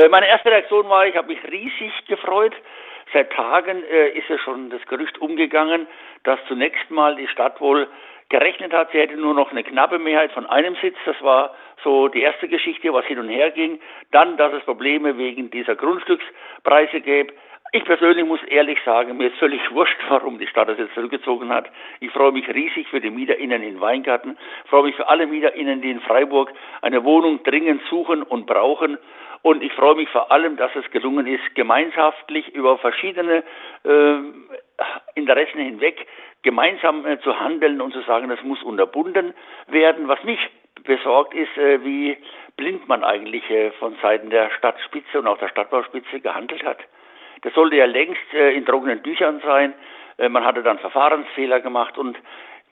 Äh, meine erste Reaktion war, ich habe mich riesig gefreut. Seit Tagen äh, ist ja schon das Gerücht umgegangen, dass zunächst mal die Stadt wohl gerechnet hat, sie hätte nur noch eine knappe Mehrheit von einem Sitz. Das war so die erste Geschichte, was hin und her ging. Dann, dass es Probleme wegen dieser Grundstückspreise gäbe. Ich persönlich muss ehrlich sagen, mir ist völlig wurscht, warum die Stadt das jetzt zurückgezogen hat. Ich freue mich riesig für die MieterInnen in Weingarten, freue mich für alle MieterInnen, die in Freiburg eine Wohnung dringend suchen und brauchen. Und ich freue mich vor allem, dass es gelungen ist, gemeinschaftlich über verschiedene äh, Interessen hinweg gemeinsam äh, zu handeln und zu sagen, das muss unterbunden werden. Was mich besorgt ist, äh, wie blind man eigentlich äh, von Seiten der Stadtspitze und auch der Stadtbauspitze gehandelt hat. Das sollte ja längst äh, in trockenen Tüchern sein. Äh, man hatte dann Verfahrensfehler gemacht und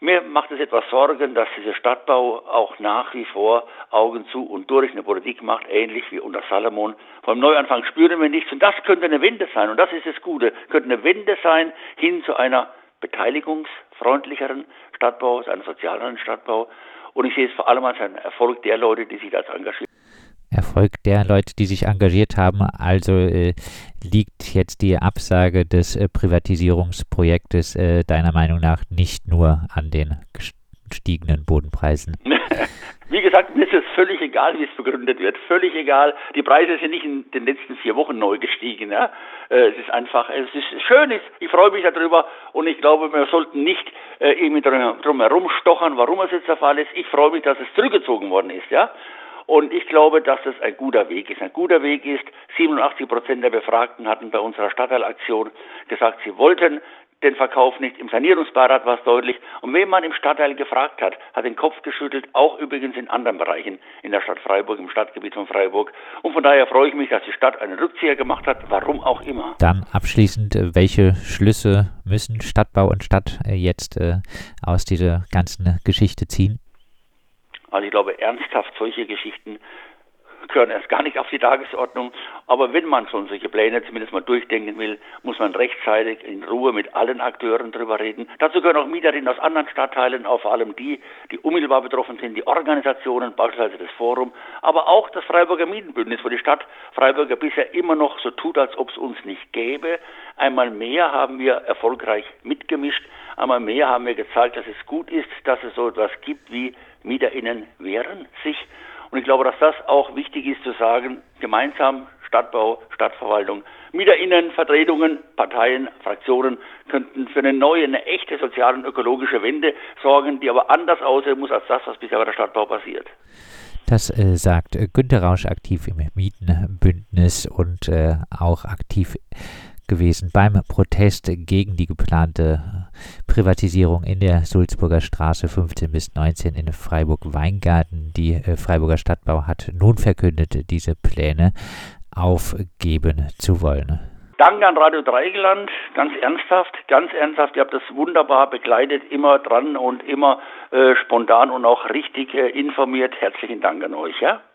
mir macht es etwas Sorgen, dass dieser Stadtbau auch nach wie vor Augen zu und durch eine Politik macht, ähnlich wie unter Salomon. Vom Neuanfang spüren wir nichts und das könnte eine Wende sein und das ist das Gute, könnte eine Wende sein hin zu einer beteiligungsfreundlicheren Stadtbau, zu einem sozialeren Stadtbau und ich sehe es vor allem als einen Erfolg der Leute, die sich da engagieren. Erfolg der Leute, die sich engagiert haben. Also äh, liegt jetzt die Absage des äh, Privatisierungsprojektes äh, deiner Meinung nach nicht nur an den gestiegenen Bodenpreisen? Wie gesagt, mir ist es völlig egal, wie es begründet wird. Völlig egal. Die Preise sind nicht in den letzten vier Wochen neu gestiegen. Ja? Äh, es ist einfach, es ist schön, ich freue mich darüber und ich glaube, wir sollten nicht äh, irgendwie drum herum stochern, warum es jetzt der Fall ist. Ich freue mich, dass es zurückgezogen worden ist. Ja? Und ich glaube, dass das ein guter Weg ist. Ein guter Weg ist, 87 Prozent der Befragten hatten bei unserer Stadtteilaktion gesagt, sie wollten den Verkauf nicht. Im Sanierungsbeirat war es deutlich. Und wenn man im Stadtteil gefragt hat, hat den Kopf geschüttelt, auch übrigens in anderen Bereichen in der Stadt Freiburg, im Stadtgebiet von Freiburg. Und von daher freue ich mich, dass die Stadt einen Rückzieher gemacht hat, warum auch immer. Dann abschließend, äh, welche Schlüsse müssen Stadtbau und Stadt äh, jetzt äh, aus dieser ganzen Geschichte ziehen? Also ich glaube, ernsthaft solche Geschichten gehören erst gar nicht auf die Tagesordnung. Aber wenn man schon solche Pläne zumindest mal durchdenken will, muss man rechtzeitig in Ruhe mit allen Akteuren drüber reden. Dazu gehören auch Mieterinnen aus anderen Stadtteilen, auch vor allem die, die unmittelbar betroffen sind, die Organisationen, beispielsweise das Forum, aber auch das Freiburger Mietenbündnis, wo die Stadt Freiburger bisher immer noch so tut, als ob es uns nicht gäbe. Einmal mehr haben wir erfolgreich mitgemischt. Einmal mehr haben wir gezeigt, dass es gut ist, dass es so etwas gibt wie MieterInnen wehren sich. Und ich glaube, dass das auch wichtig ist zu sagen, gemeinsam Stadtbau, Stadtverwaltung, MieterInnen, Vertretungen, Parteien, Fraktionen könnten für eine neue, eine echte soziale und ökologische Wende sorgen, die aber anders aussehen muss als das, was bisher bei der Stadtbau passiert. Das äh, sagt Günter Rausch aktiv im Mietenbündnis und äh, auch aktiv gewesen beim Protest gegen die geplante Privatisierung in der Sulzburger Straße 15 bis 19 in Freiburg-Weingarten. Die äh, Freiburger Stadtbau hat nun verkündet, diese Pläne aufgeben zu wollen. Danke an Radio Dreieckland, ganz ernsthaft, ganz ernsthaft. Ihr habt das wunderbar begleitet, immer dran und immer äh, spontan und auch richtig äh, informiert. Herzlichen Dank an euch. Ja?